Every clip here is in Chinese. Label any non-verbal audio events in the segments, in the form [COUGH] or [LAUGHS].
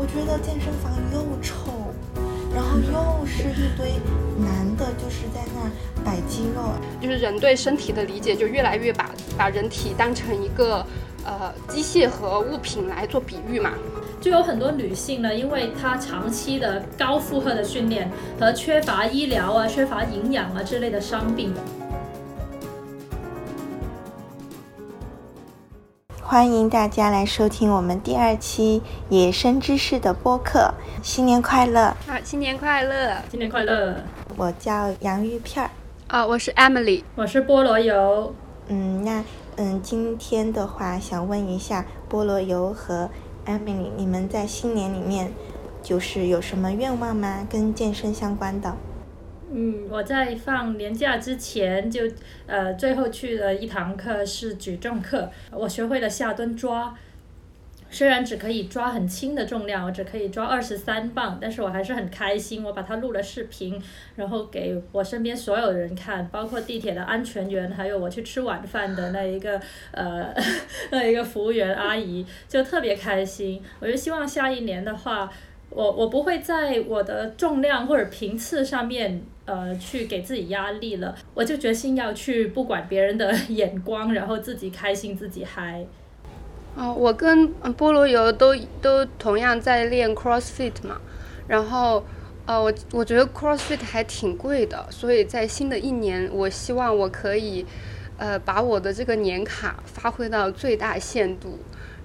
我觉得健身房又臭，然后又是一堆男的，就是在那儿摆肌肉，就是人对身体的理解就越来越把把人体当成一个呃机械和物品来做比喻嘛。就有很多女性呢，因为她长期的高负荷的训练和缺乏医疗啊、缺乏营养啊之类的伤病。欢迎大家来收听我们第二期野生知识的播客，新年快乐！啊，新年快乐！新年快乐！我叫洋芋片儿，啊，我是 Emily，我是菠萝油。嗯，那嗯，今天的话想问一下菠萝油和。Emily，你们在新年里面就是有什么愿望吗？跟健身相关的？嗯，我在放年假之前就呃最后去了一堂课是举重课，我学会了下蹲抓。虽然只可以抓很轻的重量，我只可以抓二十三磅，但是我还是很开心。我把它录了视频，然后给我身边所有人看，包括地铁的安全员，还有我去吃晚饭的那一个呃 [LAUGHS] 那一个服务员阿姨，就特别开心。我就希望下一年的话，我我不会在我的重量或者频次上面呃去给自己压力了，我就决心要去不管别人的 [LAUGHS] 眼光，然后自己开心自己嗨。哦，我跟菠萝油都都同样在练 CrossFit 嘛，然后，呃，我我觉得 CrossFit 还挺贵的，所以在新的一年，我希望我可以，呃，把我的这个年卡发挥到最大限度。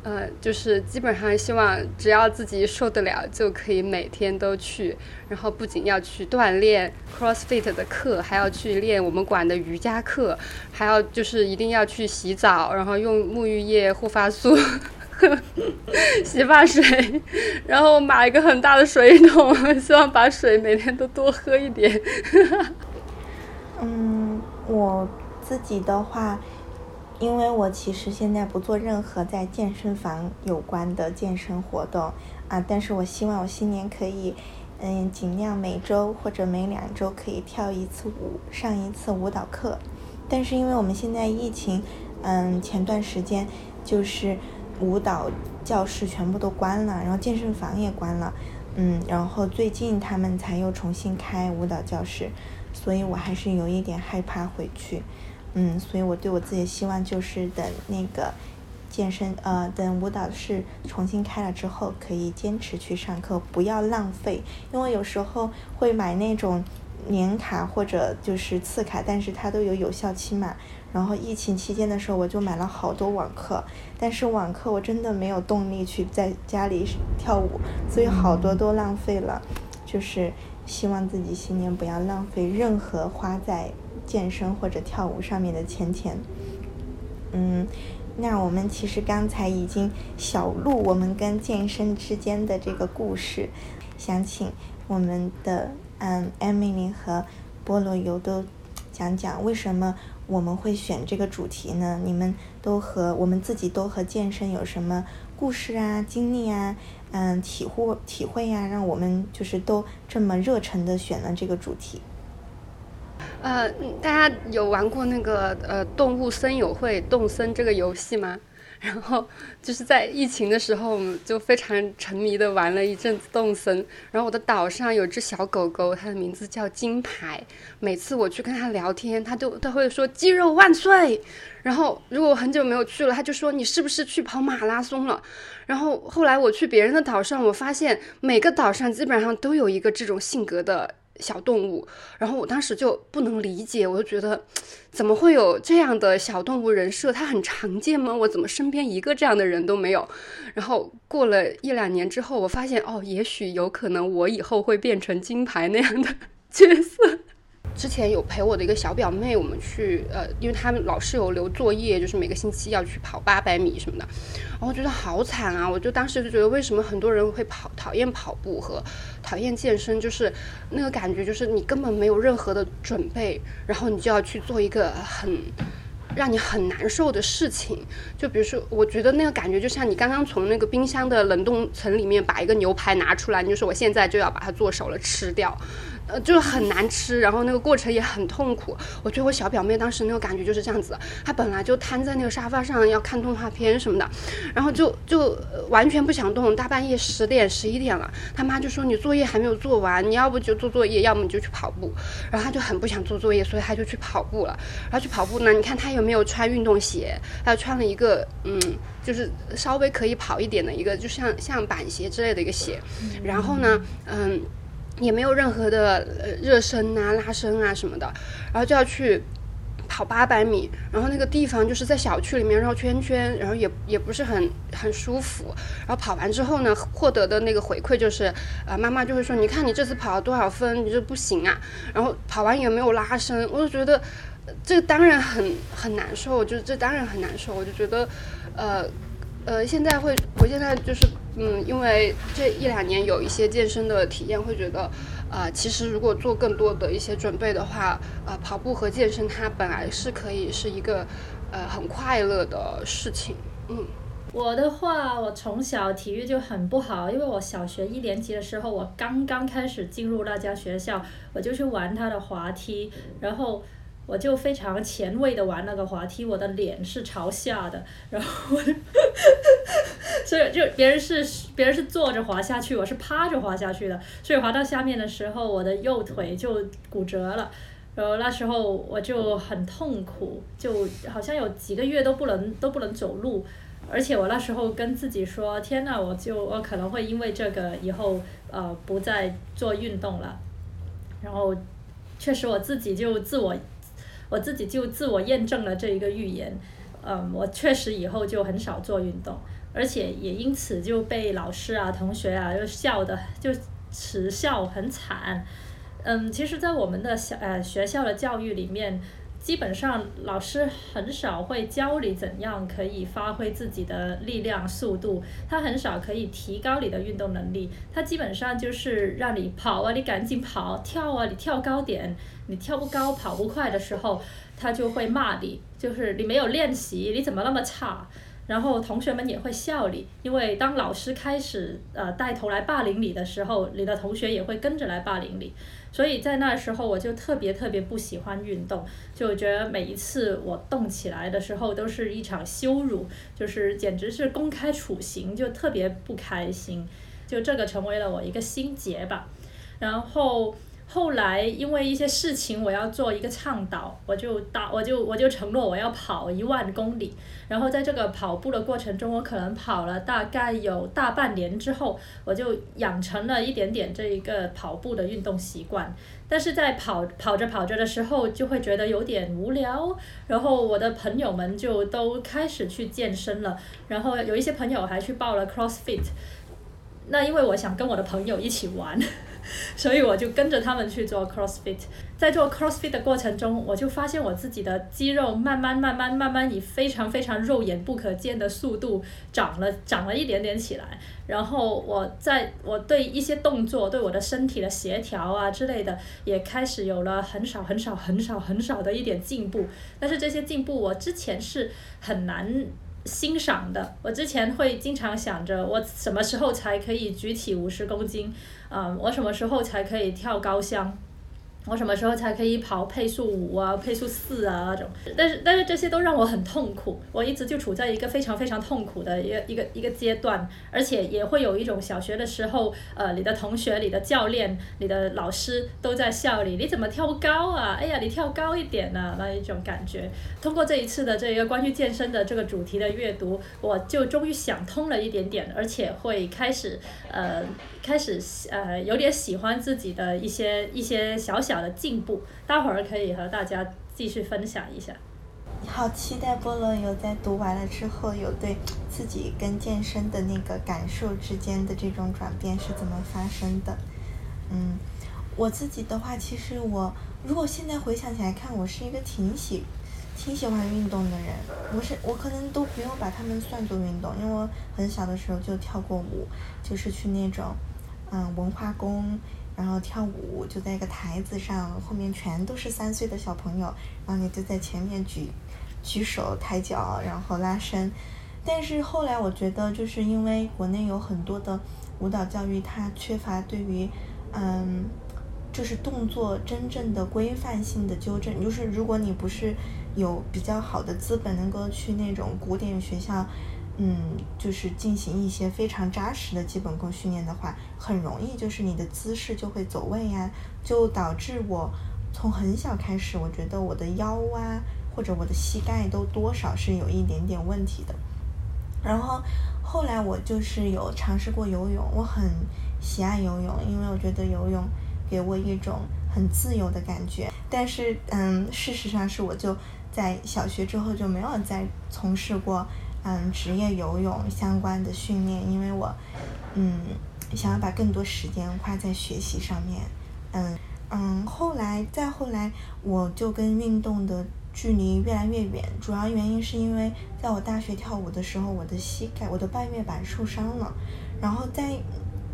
呃，就是基本上希望只要自己受得了，就可以每天都去。然后不仅要去锻炼 CrossFit 的课，还要去练我们馆的瑜伽课，还要就是一定要去洗澡，然后用沐浴液、护发素、[LAUGHS] 洗发水，然后买一个很大的水桶，希望把水每天都多喝一点。[LAUGHS] 嗯，我自己的话。因为我其实现在不做任何在健身房有关的健身活动啊，但是我希望我新年可以，嗯，尽量每周或者每两周可以跳一次舞，上一次舞蹈课。但是因为我们现在疫情，嗯，前段时间就是舞蹈教室全部都关了，然后健身房也关了，嗯，然后最近他们才又重新开舞蹈教室，所以我还是有一点害怕回去。嗯，所以我对我自己的希望就是等那个健身呃，等舞蹈室重新开了之后，可以坚持去上课，不要浪费。因为有时候会买那种年卡或者就是次卡，但是它都有有效期嘛。然后疫情期间的时候，我就买了好多网课，但是网课我真的没有动力去在家里跳舞，所以好多都浪费了。就是希望自己新年不要浪费任何花在。健身或者跳舞上面的钱钱，嗯，那我们其实刚才已经小录我们跟健身之间的这个故事，想请我们的嗯，Emily 和菠萝油都讲讲为什么我们会选这个主题呢？你们都和我们自己都和健身有什么故事啊、经历啊、嗯、体会体会呀，让我们就是都这么热忱的选了这个主题。呃，大家有玩过那个呃动物森友会动森这个游戏吗？[LAUGHS] 然后就是在疫情的时候，我们就非常沉迷的玩了一阵子动森。然后我的岛上有只小狗狗，它的名字叫金牌。每次我去跟它聊天，它都它会说肌肉万岁。然后如果我很久没有去了，它就说你是不是去跑马拉松了？然后后来我去别人的岛上，我发现每个岛上基本上都有一个这种性格的。小动物，然后我当时就不能理解，我就觉得，怎么会有这样的小动物人设？它很常见吗？我怎么身边一个这样的人都没有？然后过了一两年之后，我发现，哦，也许有可能我以后会变成金牌那样的角色。之前有陪我的一个小表妹，我们去呃，因为他们老是有留作业，就是每个星期要去跑八百米什么的，然后觉得好惨啊！我就当时就觉得，为什么很多人会跑讨厌跑步和讨厌健身？就是那个感觉，就是你根本没有任何的准备，然后你就要去做一个很让你很难受的事情。就比如说，我觉得那个感觉就像你刚刚从那个冰箱的冷冻层里面把一个牛排拿出来，你就说我现在就要把它做熟了吃掉。呃，就是很难吃，然后那个过程也很痛苦。我觉得我小表妹当时那个感觉就是这样子，她本来就瘫在那个沙发上要看动画片什么的，然后就就完全不想动。大半夜十点十一点了，他妈就说你作业还没有做完，你要不就做作业，要么你就去跑步。然后她就很不想做作业，所以她就去跑步了。然后去跑步呢，你看她有没有穿运动鞋？她穿了一个嗯，就是稍微可以跑一点的一个，就像像板鞋之类的一个鞋。然后呢，嗯。也没有任何的呃热身啊、拉伸啊什么的，然后就要去跑八百米，然后那个地方就是在小区里面绕圈圈，然后也也不是很很舒服。然后跑完之后呢，获得的那个回馈就是，呃，妈妈就会说：“你看你这次跑了多少分？你这不行啊。”然后跑完也没有拉伸，我就觉得这当然很很难受，就是这当然很难受。我就觉得，呃呃，现在会，我现在就是。嗯，因为这一两年有一些健身的体验，会觉得，呃，其实如果做更多的一些准备的话，呃，跑步和健身它本来是可以是一个，呃，很快乐的事情。嗯，我的话，我从小体育就很不好，因为我小学一年级的时候，我刚刚开始进入那家学校，我就去玩他的滑梯，然后。我就非常前卫的玩那个滑梯，我的脸是朝下的，然后，所以就别人是别人是坐着滑下去，我是趴着滑下去的，所以滑到下面的时候，我的右腿就骨折了，然后那时候我就很痛苦，就好像有几个月都不能都不能走路，而且我那时候跟自己说，天呐，我就我可能会因为这个以后呃不再做运动了，然后确实我自己就自我。我自己就自我验证了这一个预言，嗯，我确实以后就很少做运动，而且也因此就被老师啊、同学啊就笑的就耻笑很惨，嗯，其实，在我们的小呃学校的教育里面。基本上老师很少会教你怎样可以发挥自己的力量、速度，他很少可以提高你的运动能力。他基本上就是让你跑啊，你赶紧跑；跳啊，你跳高点。你跳不高、跑不快的时候，他就会骂你，就是你没有练习，你怎么那么差？然后同学们也会笑你，因为当老师开始呃带头来霸凌你的时候，你的同学也会跟着来霸凌你。所以在那时候，我就特别特别不喜欢运动，就觉得每一次我动起来的时候都是一场羞辱，就是简直是公开处刑，就特别不开心，就这个成为了我一个心结吧。然后。后来因为一些事情，我要做一个倡导，我就打我就我就承诺我要跑一万公里。然后在这个跑步的过程中，我可能跑了大概有大半年之后，我就养成了一点点这一个跑步的运动习惯。但是在跑跑着跑着的时候，就会觉得有点无聊。然后我的朋友们就都开始去健身了，然后有一些朋友还去报了 CrossFit。那因为我想跟我的朋友一起玩。所以我就跟着他们去做 CrossFit，在做 CrossFit 的过程中，我就发现我自己的肌肉慢慢、慢慢、慢慢以非常非常肉眼不可见的速度长了，长了一点点起来。然后我在我对一些动作、对我的身体的协调啊之类的，也开始有了很少、很少、很少、很少的一点进步。但是这些进步，我之前是很难。欣赏的，我之前会经常想着，我什么时候才可以举起五十公斤，嗯，我什么时候才可以跳高箱。我什么时候才可以跑配速五啊、配速四啊那种？但是但是这些都让我很痛苦，我一直就处在一个非常非常痛苦的一个一个一个阶段，而且也会有一种小学的时候，呃，你的同学、你的教练、你的老师都在笑你，你怎么跳不高啊？哎呀，你跳高一点呢，那一种感觉。通过这一次的这一个关于健身的这个主题的阅读，我就终于想通了一点点，而且会开始呃。开始呃有点喜欢自己的一些一些小小的进步，待会儿可以和大家继续分享一下。好期待菠萝油在读完了之后，有对自己跟健身的那个感受之间的这种转变是怎么发生的。嗯，我自己的话，其实我如果现在回想起来看，我是一个挺喜。挺喜欢运动的人，我是我可能都不用把他们算作运动，因为我很小的时候就跳过舞，就是去那种，嗯，文化宫，然后跳舞就在一个台子上，后面全都是三岁的小朋友，然后你就在前面举，举手抬脚，然后拉伸。但是后来我觉得，就是因为国内有很多的舞蹈教育，它缺乏对于，嗯。就是动作真正的规范性的纠正。就是如果你不是有比较好的资本，能够去那种古典学校，嗯，就是进行一些非常扎实的基本功训练的话，很容易就是你的姿势就会走位呀，就导致我从很小开始，我觉得我的腰啊或者我的膝盖都多少是有一点点问题的。然后后来我就是有尝试过游泳，我很喜爱游泳，因为我觉得游泳给我一种很自由的感觉。但是，嗯，事实上是我就在小学之后就没有再从事过嗯职业游泳相关的训练，因为我嗯想要把更多时间花在学习上面。嗯嗯，后来再后来，我就跟运动的。距离越来越远，主要原因是因为在我大学跳舞的时候，我的膝盖、我的半月板受伤了，然后在，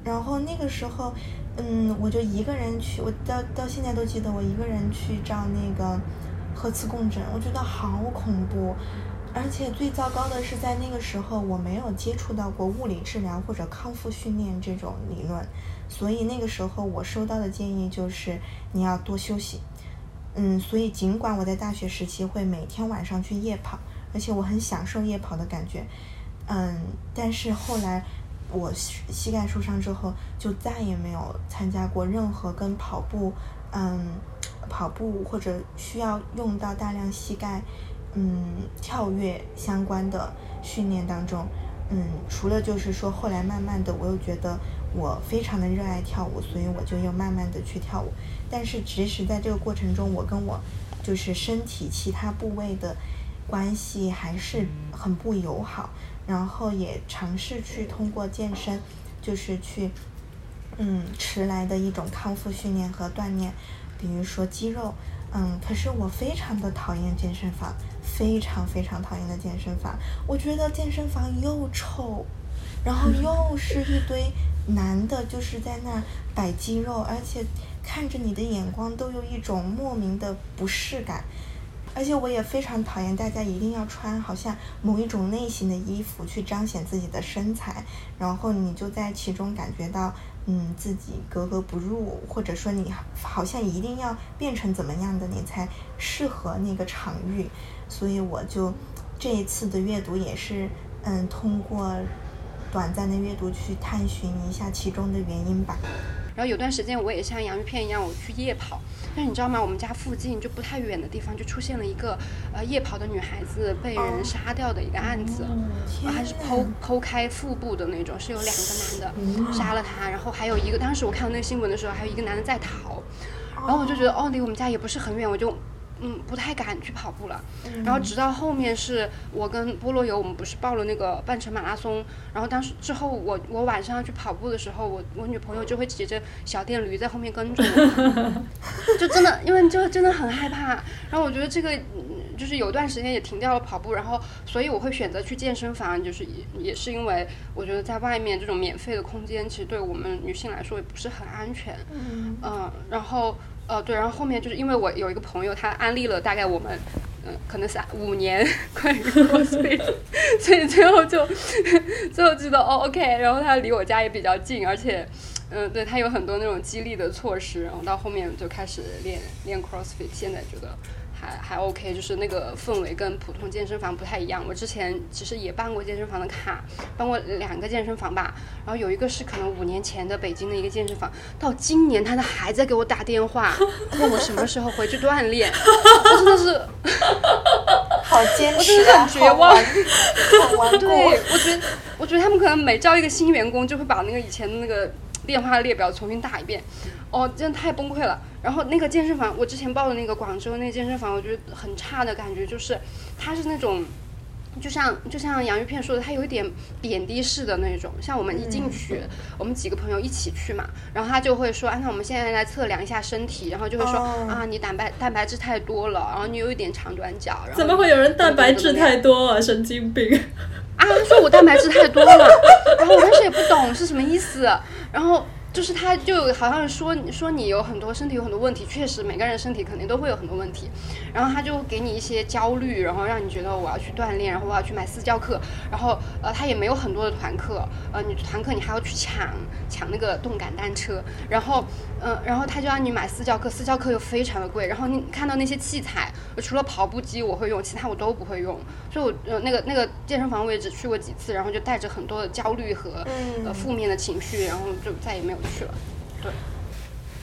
然后那个时候，嗯，我就一个人去，我到到现在都记得，我一个人去照那个核磁共振，我觉得好恐怖，而且最糟糕的是在那个时候我没有接触到过物理治疗或者康复训练这种理论，所以那个时候我收到的建议就是你要多休息。嗯，所以尽管我在大学时期会每天晚上去夜跑，而且我很享受夜跑的感觉，嗯，但是后来我膝盖受伤之后，就再也没有参加过任何跟跑步，嗯，跑步或者需要用到大量膝盖，嗯，跳跃相关的训练当中，嗯，除了就是说后来慢慢的我又觉得。我非常的热爱跳舞，所以我就又慢慢的去跳舞。但是即使在这个过程中，我跟我就是身体其他部位的关系还是很不友好。然后也尝试去通过健身，就是去嗯迟来的一种康复训练和锻炼，比如说肌肉。嗯，可是我非常的讨厌健身房，非常非常讨厌的健身房。我觉得健身房又臭，然后又是一堆。男的就是在那摆肌肉，而且看着你的眼光都有一种莫名的不适感，而且我也非常讨厌大家一定要穿好像某一种类型的衣服去彰显自己的身材，然后你就在其中感觉到嗯自己格格不入，或者说你好像一定要变成怎么样的你才适合那个场域，所以我就这一次的阅读也是嗯通过。短暂的阅读去探寻一下其中的原因吧。然后有段时间我也像洋芋片一样，我去夜跑。但是你知道吗？我们家附近就不太远的地方就出现了一个呃夜跑的女孩子被人杀掉的一个案子，还是剖剖开腹部的那种，是有两个男的杀了她，然后还有一个当时我看到那个新闻的时候，还有一个男的在逃。然后我就觉得哦，离我们家也不是很远，我就。嗯，不太敢去跑步了。然后直到后面是我跟菠萝油，我们不是报了那个半程马拉松。然后当时之后，我我晚上要去跑步的时候，我我女朋友就会骑着小电驴在后面跟着我，[LAUGHS] 就真的因为就真的很害怕。然后我觉得这个就是有段时间也停掉了跑步，然后所以我会选择去健身房，就是也也是因为我觉得在外面这种免费的空间，其实对我们女性来说也不是很安全。嗯，然后。哦，对，然后后面就是因为我有一个朋友，他安利了大概我们，嗯，可能是五年关于 CrossFit，所以最后就 [LAUGHS] 最后知道哦，OK，然后他离我家也比较近，而且，嗯，对他有很多那种激励的措施，然后到后面就开始练练 CrossFit，现在觉得。还还 OK，就是那个氛围跟普通健身房不太一样。我之前其实也办过健身房的卡，办过两个健身房吧。然后有一个是可能五年前的北京的一个健身房，到今年他都还在给我打电话，问我什么时候回去锻炼。[LAUGHS] 我真的是，[LAUGHS] 好坚持，我真的很绝望。对，我觉得，我觉得他们可能每招一个新员工，就会把那个以前的那个电话列表重新打一遍。哦，真的太崩溃了。然后那个健身房，我之前报的那个广州那健身房，我觉得很差的感觉，就是它是那种，就像就像洋芋片说的，它有一点贬低式的那种。像我们一进去，我们几个朋友一起去嘛，然后他就会说，啊，那我们现在来测量一下身体，然后就会说，啊，你蛋白蛋白质太多了，然后你有一点长短脚。怎么会有人蛋白质太多啊？神经病！啊，说我蛋白质太多了，[LAUGHS] 然后我当时也不懂是什么意思，然后。就是他就好像说说你有很多身体有很多问题，确实每个人身体肯定都会有很多问题，然后他就给你一些焦虑，然后让你觉得我要去锻炼，然后我要去买私教课，然后呃他也没有很多的团课，呃你团课你还要去抢抢那个动感单车，然后嗯然后他就让你买私教课，私教课又非常的贵，然后你看到那些器材，除了跑步机我会用，其他我都不会用，所以我呃那个那个健身房我也只去过几次，然后就带着很多的焦虑和呃负面的情绪，然后就再也没有。去了，对。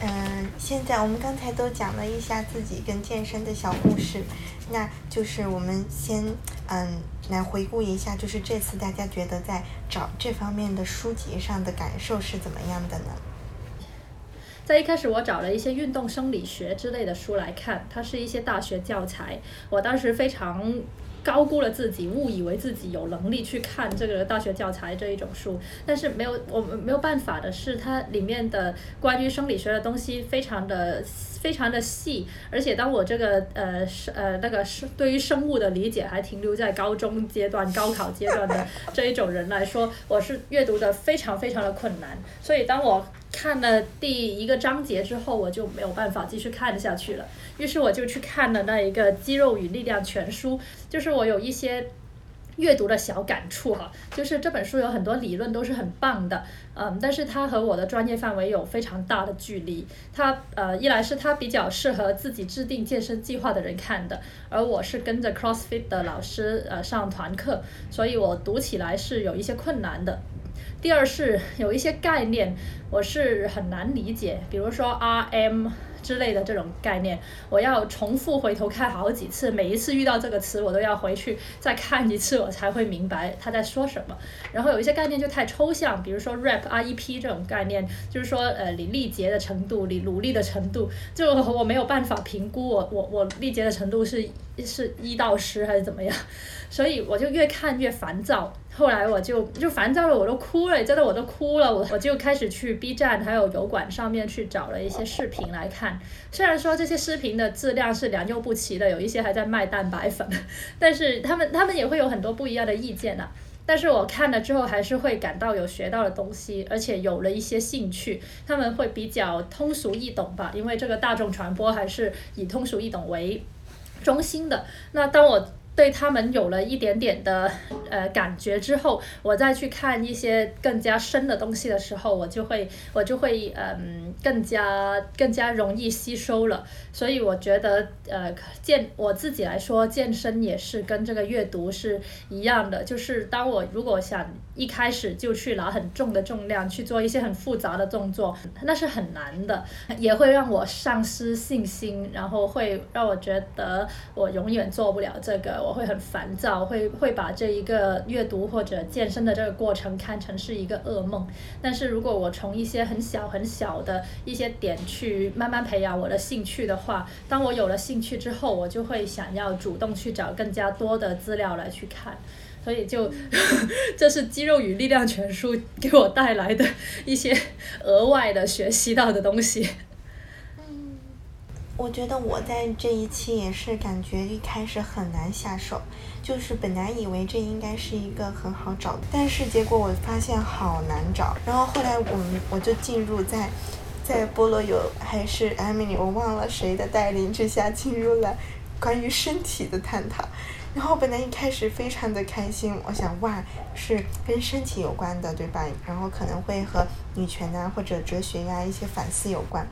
嗯，现在我们刚才都讲了一下自己跟健身的小故事，那就是我们先嗯来回顾一下，就是这次大家觉得在找这方面的书籍上的感受是怎么样的呢？在一开始，我找了一些运动生理学之类的书来看，它是一些大学教材，我当时非常。高估了自己，误以为自己有能力去看这个大学教材这一种书，但是没有，我们没有办法的是，它里面的关于生理学的东西非常的非常的细，而且当我这个呃是呃那个是对于生物的理解还停留在高中阶段、高考阶段的这一种人来说，我是阅读的非常非常的困难，所以当我。看了第一个章节之后，我就没有办法继续看下去了。于是我就去看了那一个《肌肉与力量全书》，就是我有一些阅读的小感触哈。就是这本书有很多理论都是很棒的，嗯，但是它和我的专业范围有非常大的距离。它呃，一来是它比较适合自己制定健身计划的人看的，而我是跟着 CrossFit 的老师呃上团课，所以我读起来是有一些困难的。第二是有一些概念我是很难理解，比如说 RM 之类的这种概念，我要重复回头看好几次，每一次遇到这个词我都要回去再看一次，我才会明白他在说什么。然后有一些概念就太抽象，比如说 REP、REP 这种概念，就是说呃你力竭的程度，你努力的程度，就我没有办法评估我我我力竭的程度是是一到十还是怎么样，所以我就越看越烦躁。后来我就就烦躁了，我都哭了，真的我都哭了。我我就开始去 B 站还有油管上面去找了一些视频来看。虽然说这些视频的质量是良莠不齐的，有一些还在卖蛋白粉，[LAUGHS] 但是他们他们也会有很多不一样的意见呐。但是我看了之后还是会感到有学到的东西，而且有了一些兴趣。他们会比较通俗易懂吧，因为这个大众传播还是以通俗易懂为中心的。那当我。对他们有了一点点的呃感觉之后，我再去看一些更加深的东西的时候，我就会我就会嗯更加更加容易吸收了。所以我觉得呃健我自己来说，健身也是跟这个阅读是一样的。就是当我如果想一开始就去拿很重的重量去做一些很复杂的动作，那是很难的，也会让我丧失信心，然后会让我觉得我永远做不了这个。我会很烦躁，会会把这一个阅读或者健身的这个过程看成是一个噩梦。但是如果我从一些很小很小的一些点去慢慢培养我的兴趣的话，当我有了兴趣之后，我就会想要主动去找更加多的资料来去看。所以就 [LAUGHS] 这是《肌肉与力量全书》给我带来的一些 [LAUGHS] 额外的学习到的东西。嗯我觉得我在这一期也是感觉一开始很难下手，就是本来以为这应该是一个很好找，但是结果我发现好难找。然后后来我们我就进入在在菠萝油还是 Emily 我忘了谁的带领之下进入了关于身体的探讨。然后本来一开始非常的开心，我想哇是跟身体有关的对吧？然后可能会和女权啊或者哲学呀一些反思有关，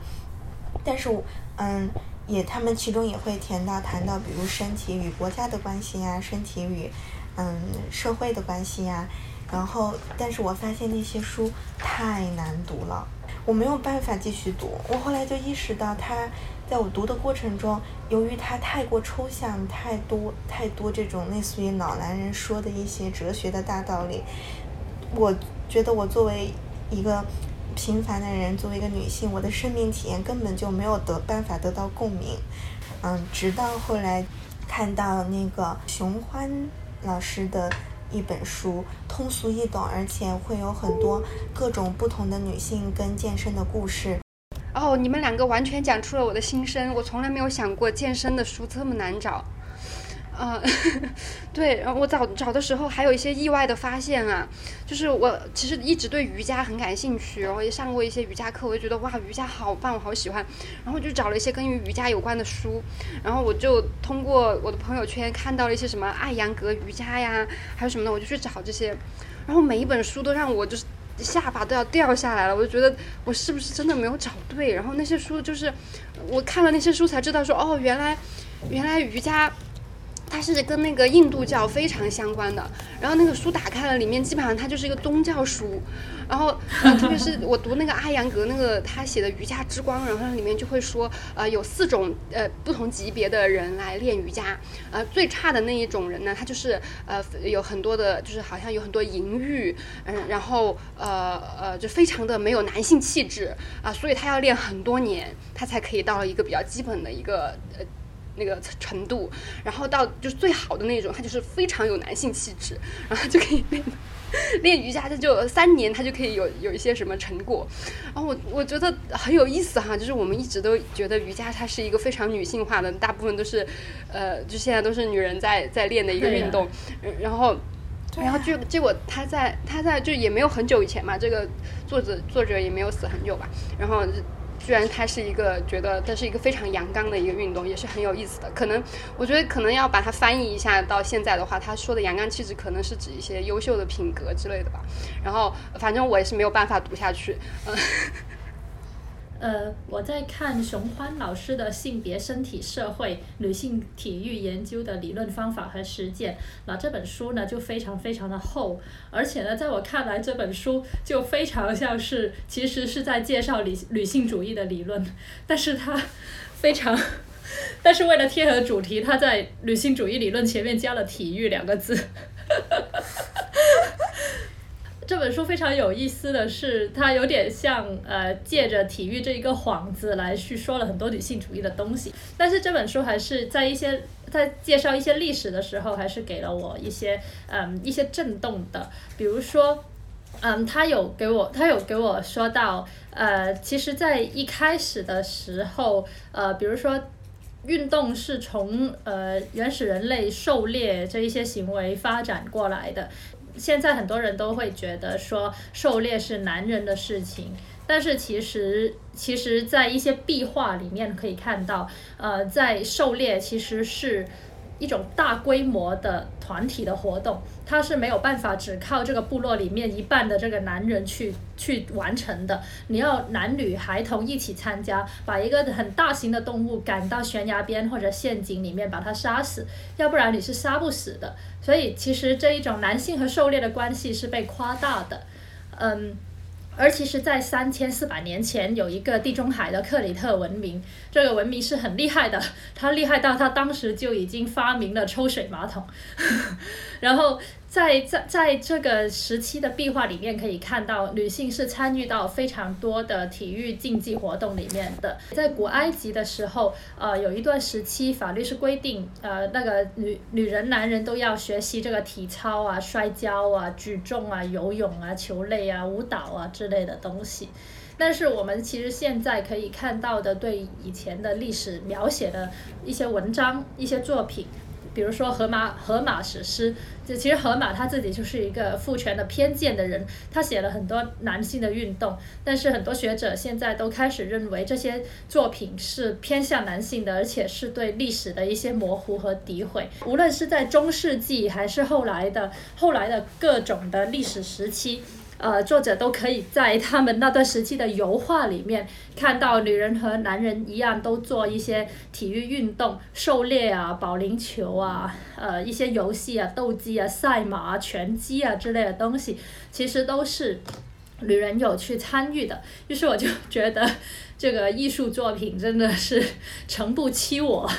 但是我。嗯，也他们其中也会填到谈到，比如身体与国家的关系呀，身体与嗯社会的关系呀。然后，但是我发现那些书太难读了，我没有办法继续读。我后来就意识到，它在我读的过程中，由于它太过抽象，太多太多这种类似于老男人说的一些哲学的大道理，我觉得我作为一个。平凡的人，作为一个女性，我的生命体验根本就没有得办法得到共鸣。嗯，直到后来看到那个熊欢老师的一本书，通俗易懂，而且会有很多各种不同的女性跟健身的故事。哦，你们两个完全讲出了我的心声。我从来没有想过健身的书这么难找。啊，[LAUGHS] 对，然后我找找的时候还有一些意外的发现啊，就是我其实一直对瑜伽很感兴趣，然后也上过一些瑜伽课，我就觉得哇，瑜伽好棒，我好喜欢，然后就找了一些跟瑜伽有关的书，然后我就通过我的朋友圈看到了一些什么艾扬格瑜伽呀，还有什么的，我就去找这些，然后每一本书都让我就是下巴都要掉下来了，我就觉得我是不是真的没有找对，然后那些书就是我看了那些书才知道说哦，原来原来瑜伽。它是跟那个印度教非常相关的，然后那个书打开了，里面基本上它就是一个宗教书，然后呃，特别是我读那个阿扬格那个他写的瑜伽之光，然后里面就会说，呃，有四种呃不同级别的人来练瑜伽，呃，最差的那一种人呢，他就是呃有很多的，就是好像有很多淫欲，嗯，然后呃呃就非常的没有男性气质啊，所以他要练很多年，他才可以到了一个比较基本的一个呃。那个程度，然后到就是最好的那种，他就是非常有男性气质，然后就可以练练瑜伽，他就三年他就可以有有一些什么成果。然后我我觉得很有意思哈，就是我们一直都觉得瑜伽它是一个非常女性化的，大部分都是呃，就现在都是女人在在练的一个运动。然后然后就结果他在他在就也没有很久以前嘛，这个作者作者也没有死很久吧，然后。居然它是一个觉得这是一个非常阳刚的一个运动，也是很有意思的。可能我觉得可能要把它翻译一下到现在的话，他说的阳刚气质可能是指一些优秀的品格之类的吧。然后反正我也是没有办法读下去，嗯。呃，我在看熊欢老师的性别、身体、社会、女性体育研究的理论方法和实践，那这本书呢就非常非常的厚，而且呢，在我看来这本书就非常像是其实是在介绍女女性主义的理论，[LAUGHS] 但是它非常，[LAUGHS] 但是为了贴合主题，它在女性主义理论前面加了体育两个字。这本书非常有意思的是，它有点像呃借着体育这一个幌子来去说了很多女性主义的东西。但是这本书还是在一些在介绍一些历史的时候，还是给了我一些嗯一些震动的。比如说，嗯，他有给我他有给我说到，呃，其实，在一开始的时候，呃，比如说运动是从呃原始人类狩猎这一些行为发展过来的。现在很多人都会觉得说狩猎是男人的事情，但是其实，其实，在一些壁画里面可以看到，呃，在狩猎其实是。一种大规模的团体的活动，它是没有办法只靠这个部落里面一半的这个男人去去完成的。你要男女孩童一起参加，把一个很大型的动物赶到悬崖边或者陷阱里面把它杀死，要不然你是杀不死的。所以其实这一种男性和狩猎的关系是被夸大的，嗯。而其实，在三千四百年前，有一个地中海的克里特文明，这个文明是很厉害的，它厉害到它当时就已经发明了抽水马桶，[LAUGHS] 然后。在在在这个时期的壁画里面可以看到，女性是参与到非常多的体育竞技活动里面的。在古埃及的时候，呃，有一段时期法律是规定，呃，那个女女人、男人都要学习这个体操啊、摔跤啊、举重啊、游泳啊、球类啊、舞蹈啊之类的东西。但是我们其实现在可以看到的，对以前的历史描写的一些文章、一些作品。比如说《荷马荷马史诗》，就其实荷马他自己就是一个父权的偏见的人，他写了很多男性的运动，但是很多学者现在都开始认为这些作品是偏向男性的，而且是对历史的一些模糊和诋毁。无论是在中世纪还是后来的后来的各种的历史时期。呃，作者都可以在他们那段时期的油画里面看到女人和男人一样都做一些体育运动，狩猎啊、保龄球啊、呃一些游戏啊、斗鸡啊、赛马啊、拳击啊之类的东西，其实都是女人有去参与的。于是我就觉得这个艺术作品真的是 [LAUGHS] 诚不欺我。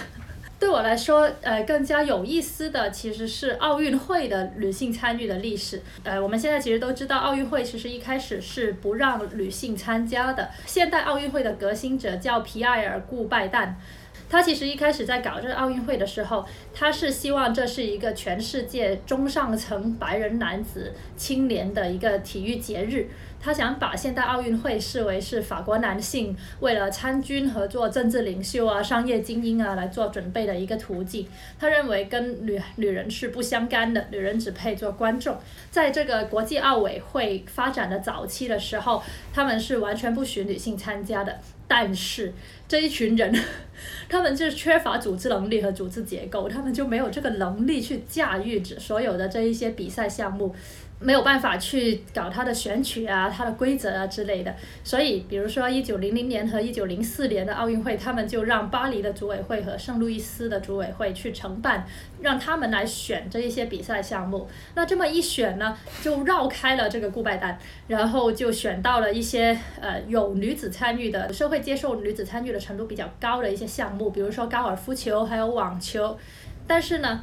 对我来说，呃，更加有意思的其实是奥运会的女性参与的历史。呃，我们现在其实都知道，奥运会其实一开始是不让女性参加的。现代奥运会的革新者叫皮埃尔·顾拜旦，他其实一开始在搞这个奥运会的时候，他是希望这是一个全世界中上层白人男子青年的一个体育节日。他想把现代奥运会视为是法国男性为了参军和做政治领袖啊、商业精英啊来做准备的一个途径。他认为跟女女人是不相干的，女人只配做观众。在这个国际奥委会发展的早期的时候，他们是完全不许女性参加的。但是这一群人，他们就是缺乏组织能力和组织结构，他们就没有这个能力去驾驭所有的这一些比赛项目。没有办法去搞它的选取啊，它的规则啊之类的，所以比如说一九零零年和一九零四年的奥运会，他们就让巴黎的组委会和圣路易斯的组委会去承办，让他们来选这一些比赛项目。那这么一选呢，就绕开了这个顾拜旦，然后就选到了一些呃有女子参与的、社会接受女子参与的程度比较高的一些项目，比如说高尔夫球还有网球，但是呢。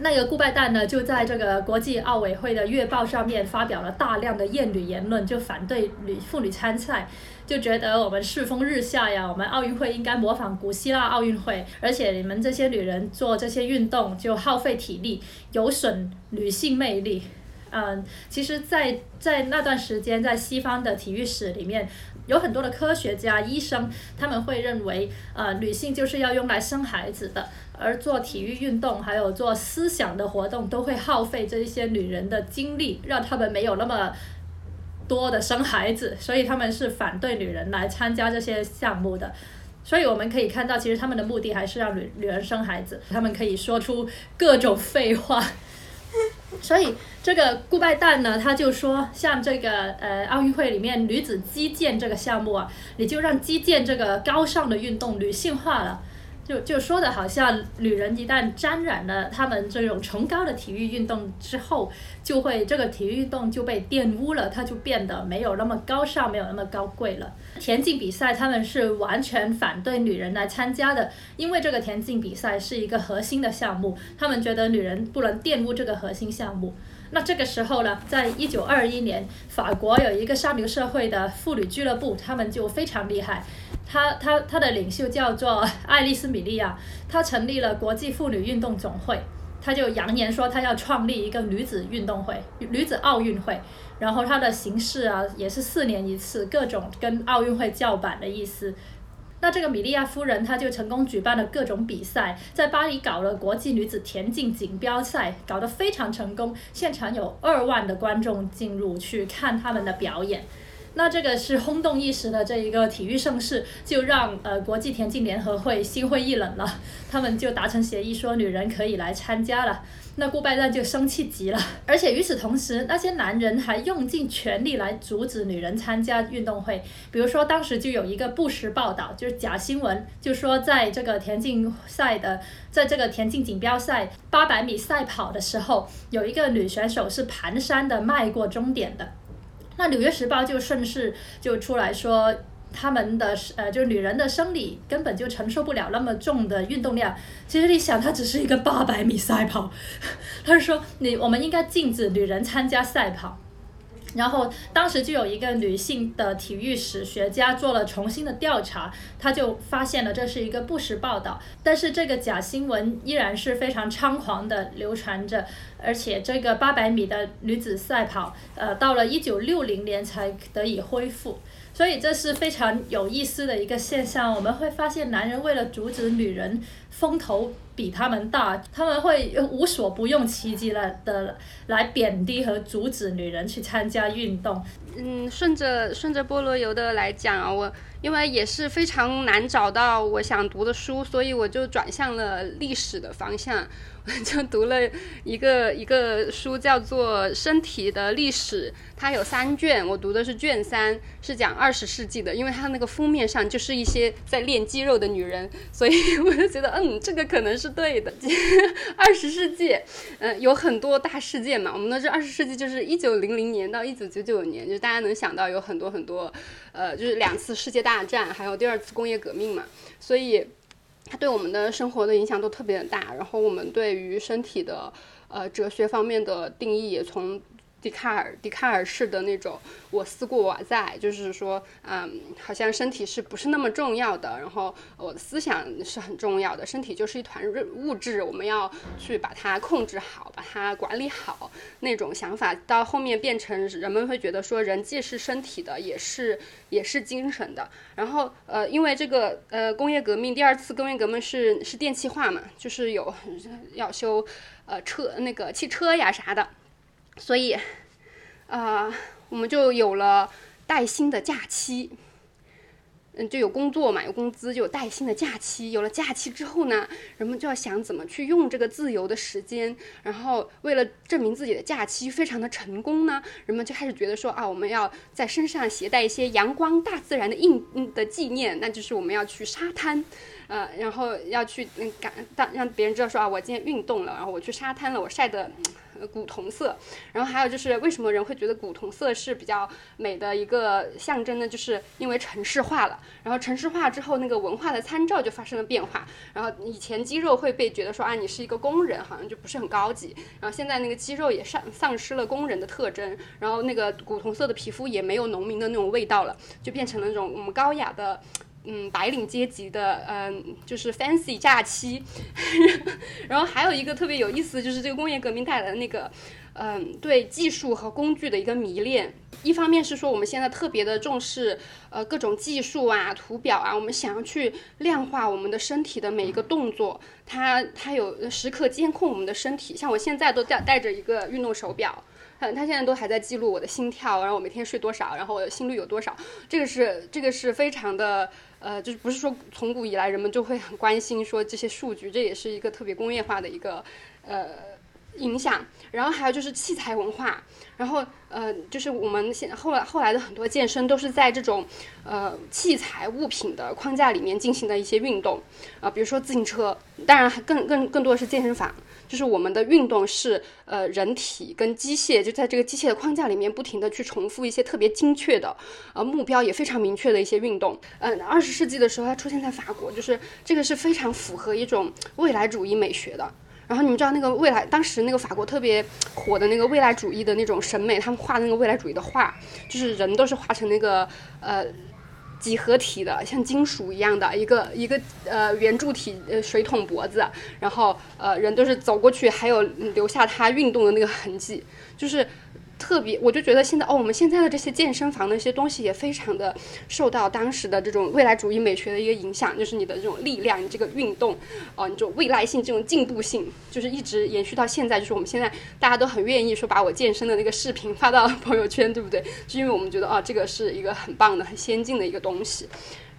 那个顾拜旦呢，就在这个国际奥委会的月报上面发表了大量的厌女言论，就反对女妇女参赛，就觉得我们世风日下呀，我们奥运会应该模仿古希腊奥运会，而且你们这些女人做这些运动就耗费体力，有损女性魅力。嗯，其实，在在那段时间，在西方的体育史里面，有很多的科学家、医生，他们会认为，呃，女性就是要用来生孩子的。而做体育运动，还有做思想的活动，都会耗费这一些女人的精力，让他们没有那么多的生孩子，所以他们是反对女人来参加这些项目的。所以我们可以看到，其实他们的目的还是让女女人生孩子，他们可以说出各种废话。[LAUGHS] 所以这个顾拜旦呢，他就说，像这个呃奥运会里面女子击剑这个项目啊，你就让击剑这个高尚的运动女性化了。就就说的好像女人一旦沾染了他们这种崇高的体育运动之后，就会这个体育运动就被玷污了，它就变得没有那么高尚，没有那么高贵了。田径比赛他们是完全反对女人来参加的，因为这个田径比赛是一个核心的项目，他们觉得女人不能玷污这个核心项目。那这个时候呢，在一九二一年，法国有一个上流社会的妇女俱乐部，他们就非常厉害。他他他的领袖叫做爱丽丝·米利亚，他成立了国际妇女运动总会，他就扬言说他要创立一个女子运动会、女子奥运会。然后他的形式啊，也是四年一次，各种跟奥运会叫板的意思。那这个米利亚夫人，她就成功举办了各种比赛，在巴黎搞了国际女子田径锦标赛，搞得非常成功，现场有二万的观众进入去看他们的表演。那这个是轰动一时的这一个体育盛事，就让呃国际田径联合会心灰意冷了，[LAUGHS] 他们就达成协议说女人可以来参加了。那顾拜旦就生气极了，而且与此同时，那些男人还用尽全力来阻止女人参加运动会。比如说，当时就有一个不实报道，就是假新闻，就说在这个田径赛的，在这个田径锦标赛八百米赛跑的时候，有一个女选手是蹒跚的迈过终点的。那《纽约时报》就顺势就出来说。他们的呃，就是女人的生理根本就承受不了那么重的运动量。其实你想，它只是一个八百米赛跑，[LAUGHS] 他是说你我们应该禁止女人参加赛跑。然后当时就有一个女性的体育史学家做了重新的调查，他就发现了这是一个不实报道。但是这个假新闻依然是非常猖狂的流传着，而且这个八百米的女子赛跑，呃，到了一九六零年才得以恢复。所以这是非常有意思的一个现象，我们会发现男人为了阻止女人风头比他们大，他们会无所不用其极了的来贬低和阻止女人去参加运动。嗯，顺着顺着菠萝油的来讲啊，我因为也是非常难找到我想读的书，所以我就转向了历史的方向。[LAUGHS] 就读了一个一个书，叫做《身体的历史》，它有三卷，我读的是卷三，是讲二十世纪的。因为它那个封面上就是一些在练肌肉的女人，所以 [LAUGHS] 我就觉得，嗯，这个可能是对的。[LAUGHS] 二十世纪，嗯，有很多大事件嘛。我们的这二十世纪就是一九零零年到一九九九年，就大家能想到有很多很多，呃，就是两次世界大战，还有第二次工业革命嘛，所以。它对我们的生活的影响都特别的大，然后我们对于身体的呃哲学方面的定义也从笛卡尔笛卡尔式的那种我思故我在，就是说，嗯，好像身体是不是那么重要的，然后我的思想是很重要的，身体就是一团物质，我们要去把它控制好，把它管理好，那种想法到后面变成人们会觉得说，人既是身体的，也是也是精神的。然后，呃，因为这个呃工业革命，第二次工业革命是是电气化嘛，就是有要修呃车那个汽车呀啥的。所以，啊，我们就有了带薪的假期，嗯，就有工作嘛，有工资，就有带薪的假期。有了假期之后呢，人们就要想怎么去用这个自由的时间。然后，为了证明自己的假期非常的成功呢，人们就开始觉得说啊，我们要在身上携带一些阳光、大自然的印的纪念，那就是我们要去沙滩。呃，然后要去嗯，感让让别人知道说啊，我今天运动了，然后我去沙滩了，我晒的古铜色。然后还有就是为什么人会觉得古铜色是比较美的一个象征呢？就是因为城市化了，然后城市化之后，那个文化的参照就发生了变化。然后以前肌肉会被觉得说啊，你是一个工人，好像就不是很高级。然后现在那个肌肉也丧丧失了工人的特征，然后那个古铜色的皮肤也没有农民的那种味道了，就变成了那种我们高雅的。嗯，白领阶级的，嗯，就是 fancy 假期，[LAUGHS] 然后还有一个特别有意思，就是这个工业革命带来的那个，嗯，对技术和工具的一个迷恋。一方面是说我们现在特别的重视，呃，各种技术啊、图表啊，我们想要去量化我们的身体的每一个动作，它它有时刻监控我们的身体。像我现在都带带着一个运动手表。他他现在都还在记录我的心跳，然后我每天睡多少，然后我的心率有多少，这个是这个是非常的，呃，就是不是说从古以来人们就会很关心说这些数据，这也是一个特别工业化的一个，呃。影响，然后还有就是器材文化，然后呃，就是我们现后来后来的很多健身都是在这种呃器材物品的框架里面进行的一些运动啊，比如说自行车，当然还更更更多的是健身房，就是我们的运动是呃人体跟机械就在这个机械的框架里面不停的去重复一些特别精确的呃目标也非常明确的一些运动，嗯，二十世纪的时候它出现在法国，就是这个是非常符合一种未来主义美学的。然后你们知道那个未来，当时那个法国特别火的那个未来主义的那种审美，他们画那个未来主义的画，就是人都是画成那个呃几何体的，像金属一样的一个一个呃圆柱体呃水桶脖子，然后呃人都是走过去，还有留下他运动的那个痕迹，就是。特别，我就觉得现在哦，我们现在的这些健身房的一些东西也非常的受到当时的这种未来主义美学的一个影响，就是你的这种力量，你这个运动，哦，你这种未来性、这种进步性，就是一直延续到现在。就是我们现在大家都很愿意说把我健身的那个视频发到朋友圈，对不对？[LAUGHS] 就因为我们觉得哦，这个是一个很棒的、很先进的一个东西。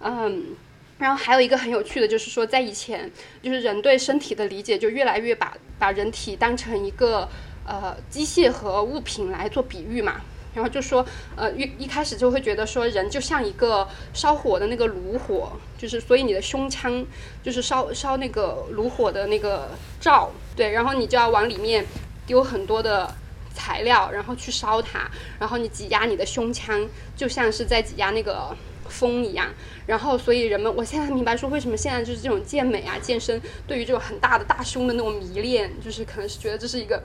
嗯，然后还有一个很有趣的，就是说在以前，就是人对身体的理解就越来越把把人体当成一个。呃，机械和物品来做比喻嘛，然后就说，呃，一一开始就会觉得说，人就像一个烧火的那个炉火，就是所以你的胸腔就是烧烧那个炉火的那个灶，对，然后你就要往里面丢很多的材料，然后去烧它，然后你挤压你的胸腔，就像是在挤压那个风一样，然后所以人们，我现在明白说，为什么现在就是这种健美啊、健身，对于这种很大的大胸的那种迷恋，就是可能是觉得这是一个。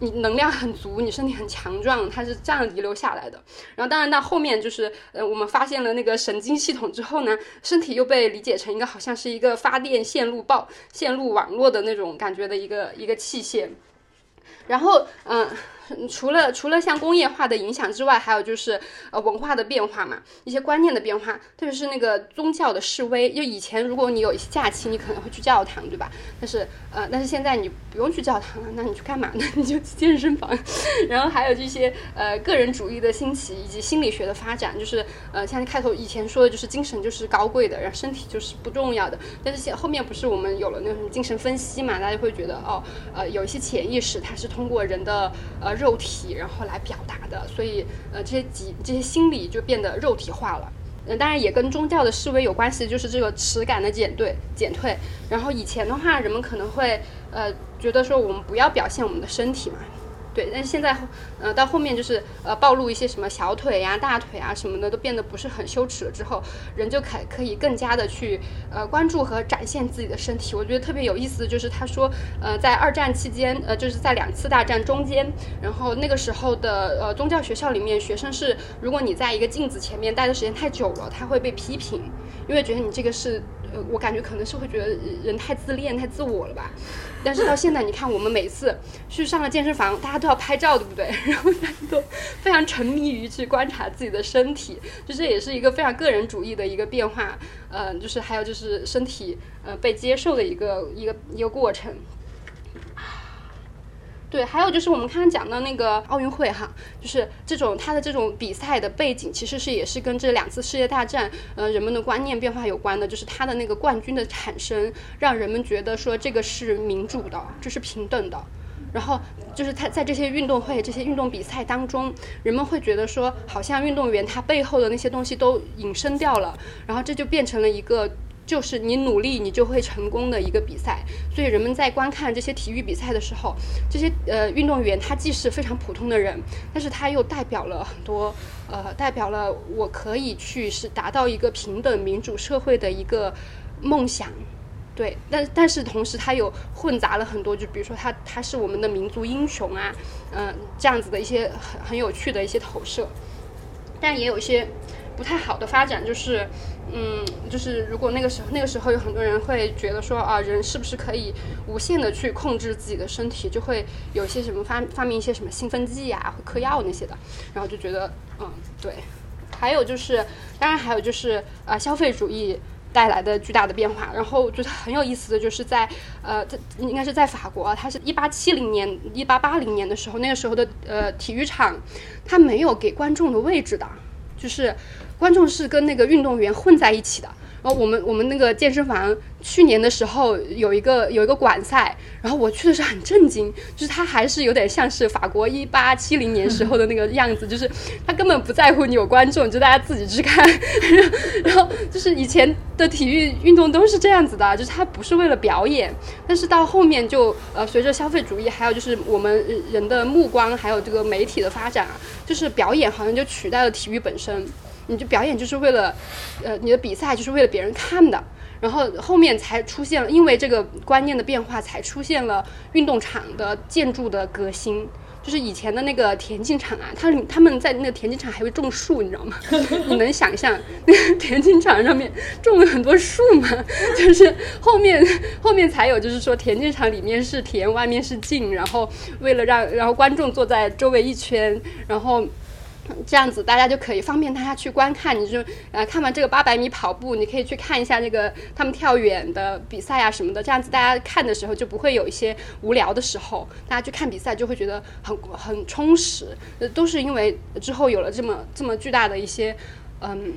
你能量很足，你身体很强壮，它是这样遗留下来的。然后，当然到后面就是，呃，我们发现了那个神经系统之后呢，身体又被理解成一个好像是一个发电线路、报线路网络的那种感觉的一个一个器械。然后，嗯。除了除了像工业化的影响之外，还有就是呃文化的变化嘛，一些观念的变化，特别是那个宗教的示威。就以前如果你有一些假期，你可能会去教堂，对吧？但是呃，但是现在你不用去教堂了，那你去干嘛呢？[LAUGHS] 你就去健身房。[LAUGHS] 然后还有这些呃个人主义的兴起，以及心理学的发展，就是呃像开头以前说的就是精神就是高贵的，然后身体就是不重要的。但是现后面不是我们有了那种精神分析嘛，大家会觉得哦呃有一些潜意识它是通过人的呃。肉体，然后来表达的，所以呃，这些极这些心理就变得肉体化了。嗯，当然也跟宗教的示威有关系，就是这个耻感的减退减退。然后以前的话，人们可能会呃觉得说，我们不要表现我们的身体嘛，对，但是现在，呃，到后面就是呃，暴露一些什么小腿呀、大腿啊什么的，都变得不是很羞耻了。之后，人就可可以更加的去呃关注和展现自己的身体。我觉得特别有意思的就是，他说，呃，在二战期间，呃，就是在两次大战中间，然后那个时候的呃宗教学校里面，学生是如果你在一个镜子前面待的时间太久了，他会被批评，因为觉得你这个是。呃我感觉可能是会觉得人太自恋、太自我了吧。但是到现在，你看我们每次去上了健身房，大家都要拍照，对不对？[LAUGHS] 然后大家都非常沉迷于去观察自己的身体，就这也是一个非常个人主义的一个变化。呃，就是还有就是身体呃被接受的一个一个一个过程。对，还有就是我们刚刚讲的那个奥运会哈，就是这种它的这种比赛的背景，其实是也是跟这两次世界大战，呃，人们的观念变化有关的。就是它的那个冠军的产生，让人们觉得说这个是民主的，这是平等的。然后就是他在这些运动会、这些运动比赛当中，人们会觉得说，好像运动员他背后的那些东西都隐身掉了，然后这就变成了一个。就是你努力，你就会成功的一个比赛。所以人们在观看这些体育比赛的时候，这些呃运动员他既是非常普通的人，但是他又代表了很多呃，代表了我可以去是达到一个平等民主社会的一个梦想。对，但但是同时他又混杂了很多，就比如说他他是我们的民族英雄啊，嗯，这样子的一些很很有趣的一些投射，但也有一些不太好的发展，就是。嗯，就是如果那个时候，那个时候有很多人会觉得说啊，人是不是可以无限的去控制自己的身体，就会有些什么发发明一些什么兴奋剂啊、嗑药那些的，然后就觉得嗯，对。还有就是，当然还有就是呃，消费主义带来的巨大的变化。然后我觉得很有意思的就是在呃，在应该是在法国，它是一八七零年、一八八零年的时候，那个时候的呃体育场，它没有给观众的位置的，就是。观众是跟那个运动员混在一起的。然后我们我们那个健身房去年的时候有一个有一个馆赛，然后我去的时候很震惊，就是他还是有点像是法国一八七零年时候的那个样子，[LAUGHS] 就是他根本不在乎你有观众，就大家自己去看。[LAUGHS] 然后就是以前的体育运动都是这样子的，就是他不是为了表演，但是到后面就呃随着消费主义，还有就是我们人的目光，还有这个媒体的发展啊，就是表演好像就取代了体育本身。你就表演就是为了，呃，你的比赛就是为了别人看的，然后后面才出现了，因为这个观念的变化，才出现了运动场的建筑的革新。就是以前的那个田径场啊，他他们在那个田径场还会种树，你知道吗？[LAUGHS] 你能想象那个田径场上面种了很多树吗？就是后面 [LAUGHS] 后面才有，就是说田径场里面是田，外面是径，然后为了让然后观众坐在周围一圈，然后。这样子大家就可以方便大家去观看，你就呃看完这个八百米跑步，你可以去看一下那个他们跳远的比赛啊什么的。这样子大家看的时候就不会有一些无聊的时候，大家去看比赛就会觉得很很充实。呃，都是因为之后有了这么这么巨大的一些嗯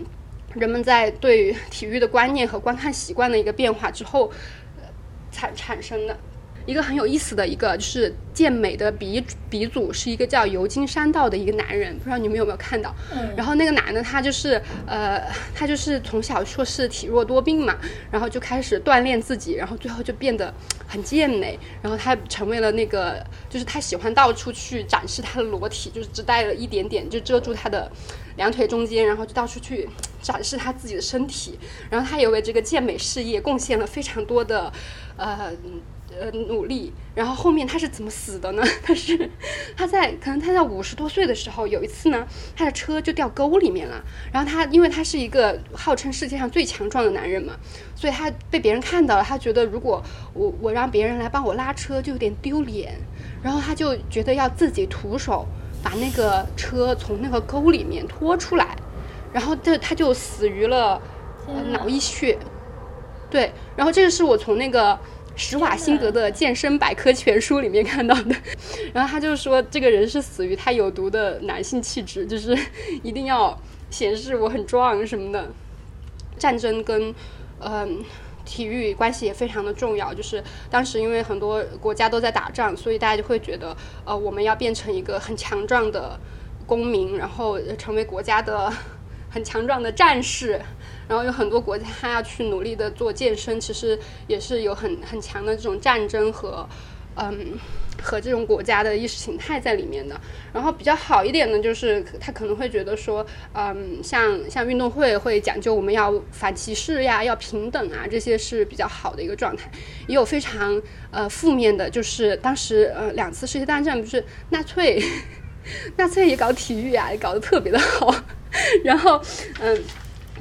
人们在对体育的观念和观看习惯的一个变化之后呃产产生的。一个很有意思的一个就是健美的鼻鼻祖是一个叫尤金山道的一个男人，不知道你们有没有看到？嗯。然后那个男的他就是呃，他就是从小说是体弱多病嘛，然后就开始锻炼自己，然后最后就变得很健美。然后他成为了那个，就是他喜欢到处去展示他的裸体，就是只带了一点点就遮住他的两腿中间，然后就到处去展示他自己的身体。然后他也为这个健美事业贡献了非常多的呃。呃，努力，然后后面他是怎么死的呢？[LAUGHS] 他是他在可能他在五十多岁的时候，有一次呢，他的车就掉沟里面了。然后他因为他是一个号称世界上最强壮的男人嘛，所以他被别人看到了，他觉得如果我我让别人来帮我拉车就有点丢脸，然后他就觉得要自己徒手把那个车从那个沟里面拖出来，然后这他就死于了脑溢血。对，然后这个是我从那个。施瓦辛格的健身百科全书里面看到的，然后他就说这个人是死于他有毒的男性气质，就是 [LAUGHS] 一定要显示我很壮什么的。战争跟嗯体育关系也非常的重要，就是当时因为很多国家都在打仗，所以大家就会觉得呃我们要变成一个很强壮的公民，然后成为国家的 [LAUGHS] 很强壮的战士。然后有很多国家要去努力的做健身，其实也是有很很强的这种战争和，嗯。和这种国家的意识形态在里面的，然后比较好一点呢，就是他可能会觉得说，嗯，像像运动会会讲究我们要反歧视呀，要平等啊，这些是比较好的一个状态。也有非常呃负面的，就是当时呃两次世界大战不是纳粹，[LAUGHS] 纳粹也搞体育啊，也搞得特别的好。[LAUGHS] 然后嗯，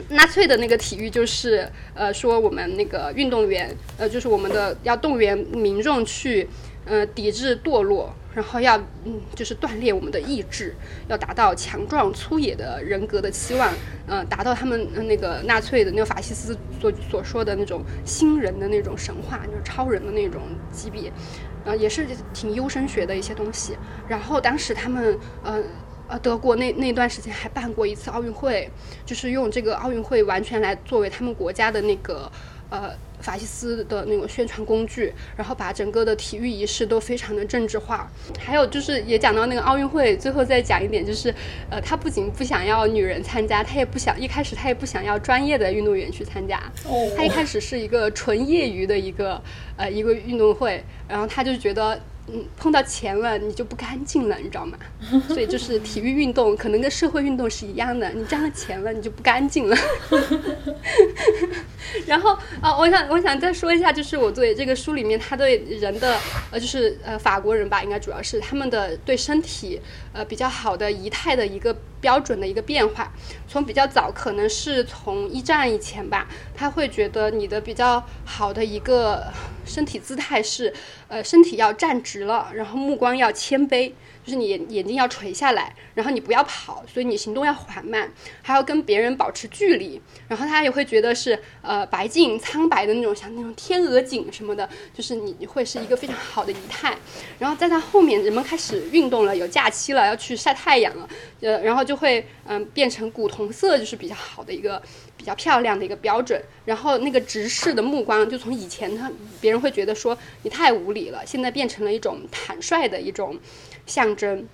纳粹的那个体育就是呃说我们那个运动员呃就是我们的要动员民众去。呃，抵制堕落，然后要嗯，就是锻炼我们的意志，要达到强壮粗野的人格的期望，呃，达到他们那个纳粹的那个法西斯所所说的那种新人的那种神话，就是超人的那种级别，呃，也是挺优生学的一些东西。然后当时他们，呃呃，德国那那段时间还办过一次奥运会，就是用这个奥运会完全来作为他们国家的那个。呃，法西斯的那种宣传工具，然后把整个的体育仪式都非常的政治化。还有就是也讲到那个奥运会，最后再讲一点，就是呃，他不仅不想要女人参加，他也不想一开始他也不想要专业的运动员去参加。哦。他一开始是一个纯业余的一个呃一个运动会，然后他就觉得。嗯，碰到钱了你就不干净了，你知道吗？[LAUGHS] 所以就是体育运动可能跟社会运动是一样的，你沾了钱了你就不干净了。[LAUGHS] 然后啊，我想我想再说一下，就是我对这个书里面他对人的呃，就是呃法国人吧，应该主要是他们的对身体呃比较好的仪态的一个标准的一个变化。从比较早，可能是从一战以前吧，他会觉得你的比较好的一个身体姿态是。呃，身体要站直了，然后目光要谦卑，就是你眼眼睛要垂下来，然后你不要跑，所以你行动要缓慢，还要跟别人保持距离。然后他也会觉得是呃白净苍白的那种，像那种天鹅颈什么的，就是你会是一个非常好的仪态。然后在他后面，人们开始运动了，有假期了，要去晒太阳了，呃，然后就会嗯变成古铜色，就是比较好的一个。比较漂亮的一个标准，然后那个直视的目光，就从以前他别人会觉得说你太无理了，现在变成了一种坦率的一种象征，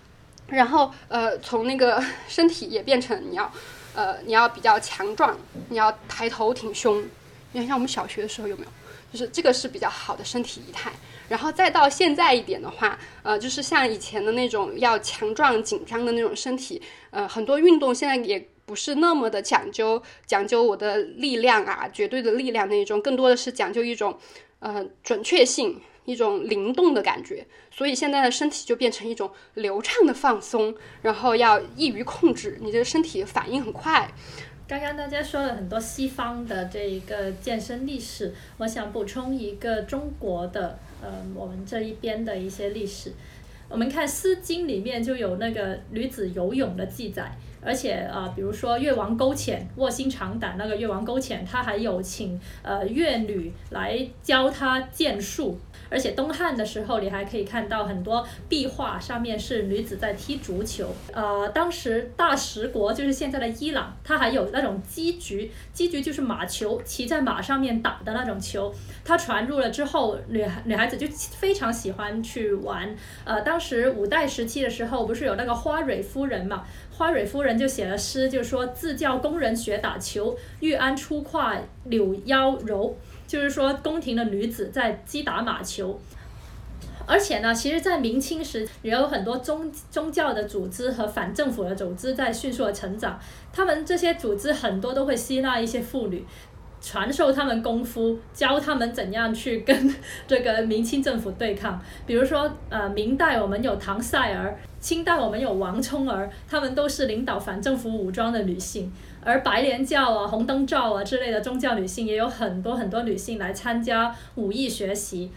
然后呃从那个 [LAUGHS] 身体也变成你要呃你要比较强壮，你要抬头挺胸，你看像我们小学的时候有没有？就是这个是比较好的身体仪态，然后再到现在一点的话，呃就是像以前的那种要强壮紧张的那种身体，呃很多运动现在也。不是那么的讲究，讲究我的力量啊，绝对的力量那种，更多的是讲究一种，呃，准确性，一种灵动的感觉。所以现在的身体就变成一种流畅的放松，然后要易于控制，你的身体反应很快。刚刚大家说了很多西方的这一个健身历史，我想补充一个中国的，呃，我们这一边的一些历史。我们看《诗经》里面就有那个女子游泳的记载。而且呃，比如说越王勾践卧薪尝胆那个越王勾践，他还有请呃越女来教他剑术。而且东汉的时候，你还可以看到很多壁画，上面是女子在踢足球。呃，当时大食国就是现在的伊朗，它还有那种击局，击局就是马球，骑在马上面打的那种球。它传入了之后，女女孩子就非常喜欢去玩。呃，当时五代时期的时候，不是有那个花蕊夫人嘛？花蕊夫人就写了诗，就说自教工人学打球，玉鞍出胯柳腰柔。就是说，宫廷的女子在击打马球，而且呢，其实，在明清时也有很多宗宗教的组织和反政府的组织在迅速的成长。他们这些组织很多都会吸纳一些妇女，传授他们功夫，教他们怎样去跟这个明清政府对抗。比如说，呃，明代我们有唐赛儿，清代我们有王充儿，他们都是领导反政府武装的女性。而白莲教啊、红灯照啊之类的宗教女性也有很多很多女性来参加武艺学习，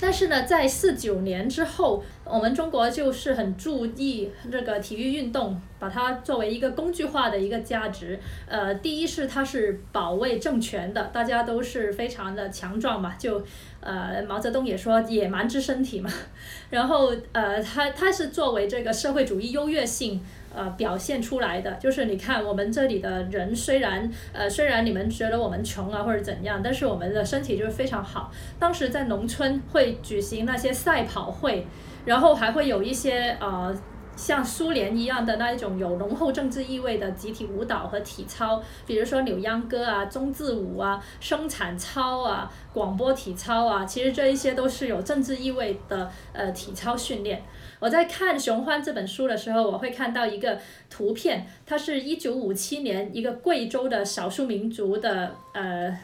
但是呢，在四九年之后，我们中国就是很注意这个体育运动，把它作为一个工具化的一个价值。呃，第一是它是保卫政权的，大家都是非常的强壮嘛，就呃毛泽东也说野蛮之身体嘛，[LAUGHS] 然后呃它它是作为这个社会主义优越性。呃，表现出来的就是你看，我们这里的人虽然呃，虽然你们觉得我们穷啊或者怎样，但是我们的身体就是非常好。当时在农村会举行那些赛跑会，然后还会有一些呃像苏联一样的那一种有浓厚政治意味的集体舞蹈和体操，比如说扭秧歌啊、中字舞啊、生产操啊、广播体操啊，其实这一些都是有政治意味的呃体操训练。我在看《熊欢》这本书的时候，我会看到一个图片，它是一九五七年一个贵州的少数民族的呃。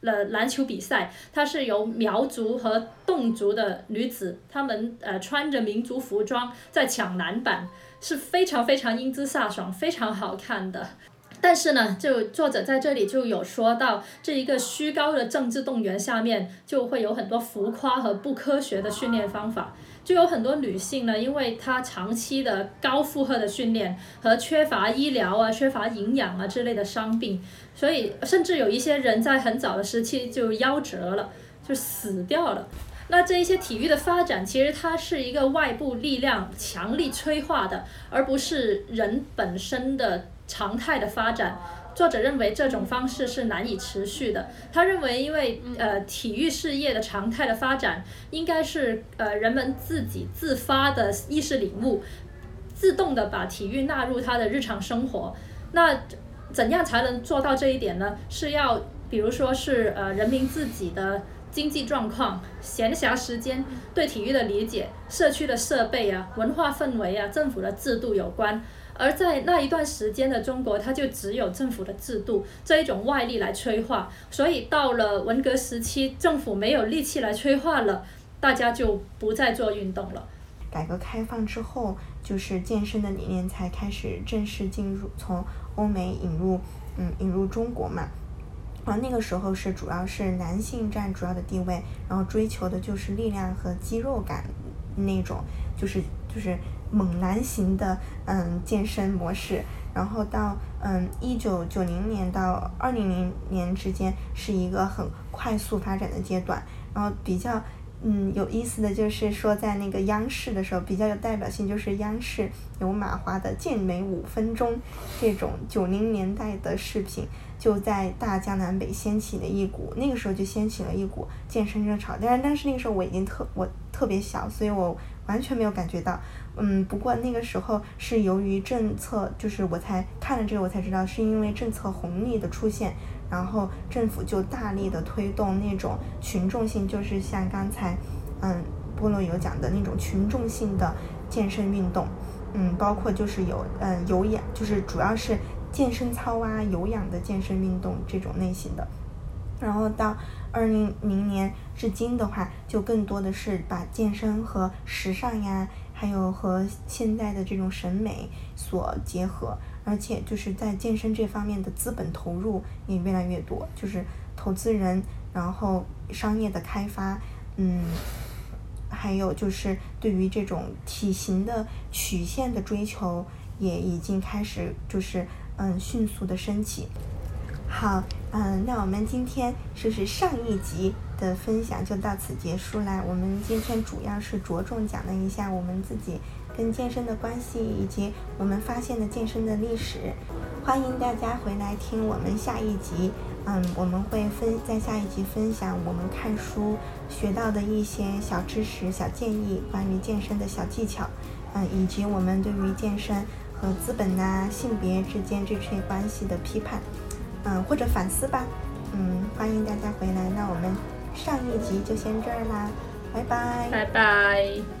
了篮球比赛，它是由苗族和侗族的女子，她们呃穿着民族服装在抢篮板，是非常非常英姿飒爽、非常好看的。但是呢，就作者在这里就有说到，这一个虚高的政治动员下面，就会有很多浮夸和不科学的训练方法。就有很多女性呢，因为她长期的高负荷的训练和缺乏医疗啊、缺乏营养啊之类的伤病，所以甚至有一些人在很早的时期就夭折了，就死掉了。那这一些体育的发展，其实它是一个外部力量强力催化的，而不是人本身的常态的发展。作者认为这种方式是难以持续的。他认为，因为呃体育事业的常态的发展，应该是呃人们自己自发的意识领悟，自动的把体育纳入他的日常生活。那怎样才能做到这一点呢？是要比如说是呃人民自己的经济状况、闲暇时间、对体育的理解、社区的设备啊、文化氛围啊、政府的制度有关。而在那一段时间的中国，它就只有政府的制度这一种外力来催化，所以到了文革时期，政府没有力气来催化了，大家就不再做运动了。改革开放之后，就是健身的理念才开始正式进入，从欧美引入，嗯，引入中国嘛。然后那个时候是主要是男性占主要的地位，然后追求的就是力量和肌肉感那种，就是就是。猛男型的嗯健身模式，然后到嗯一九九零年到二零零年之间是一个很快速发展的阶段，然后比较嗯有意思的就是说在那个央视的时候比较有代表性就是央视有马华的健美五分钟这种九零年代的视频就在大江南北掀起了一股那个时候就掀起了一股健身热潮，但是但是那个时候我已经特我特别小，所以我完全没有感觉到。嗯，不过那个时候是由于政策，就是我才看了这个，我才知道是因为政策红利的出现，然后政府就大力的推动那种群众性，就是像刚才，嗯，菠萝有讲的那种群众性的健身运动，嗯，包括就是有嗯有氧，就是主要是健身操啊有氧的健身运动这种类型的，然后到二零零年至今的话，就更多的是把健身和时尚呀。还有和现在的这种审美所结合，而且就是在健身这方面的资本投入也越来越多，就是投资人，然后商业的开发，嗯，还有就是对于这种体型的曲线的追求也已经开始就是嗯迅速的升起。好，嗯，那我们今天就是上一集。的分享就到此结束啦。我们今天主要是着重讲了一下我们自己跟健身的关系，以及我们发现的健身的历史。欢迎大家回来听我们下一集。嗯，我们会分在下一集分享我们看书学到的一些小知识、小建议，关于健身的小技巧。嗯，以及我们对于健身和资本呐、性别之间这些关系的批判，嗯，或者反思吧。嗯，欢迎大家回来。那我们。上一集就先这儿啦，拜拜，拜拜。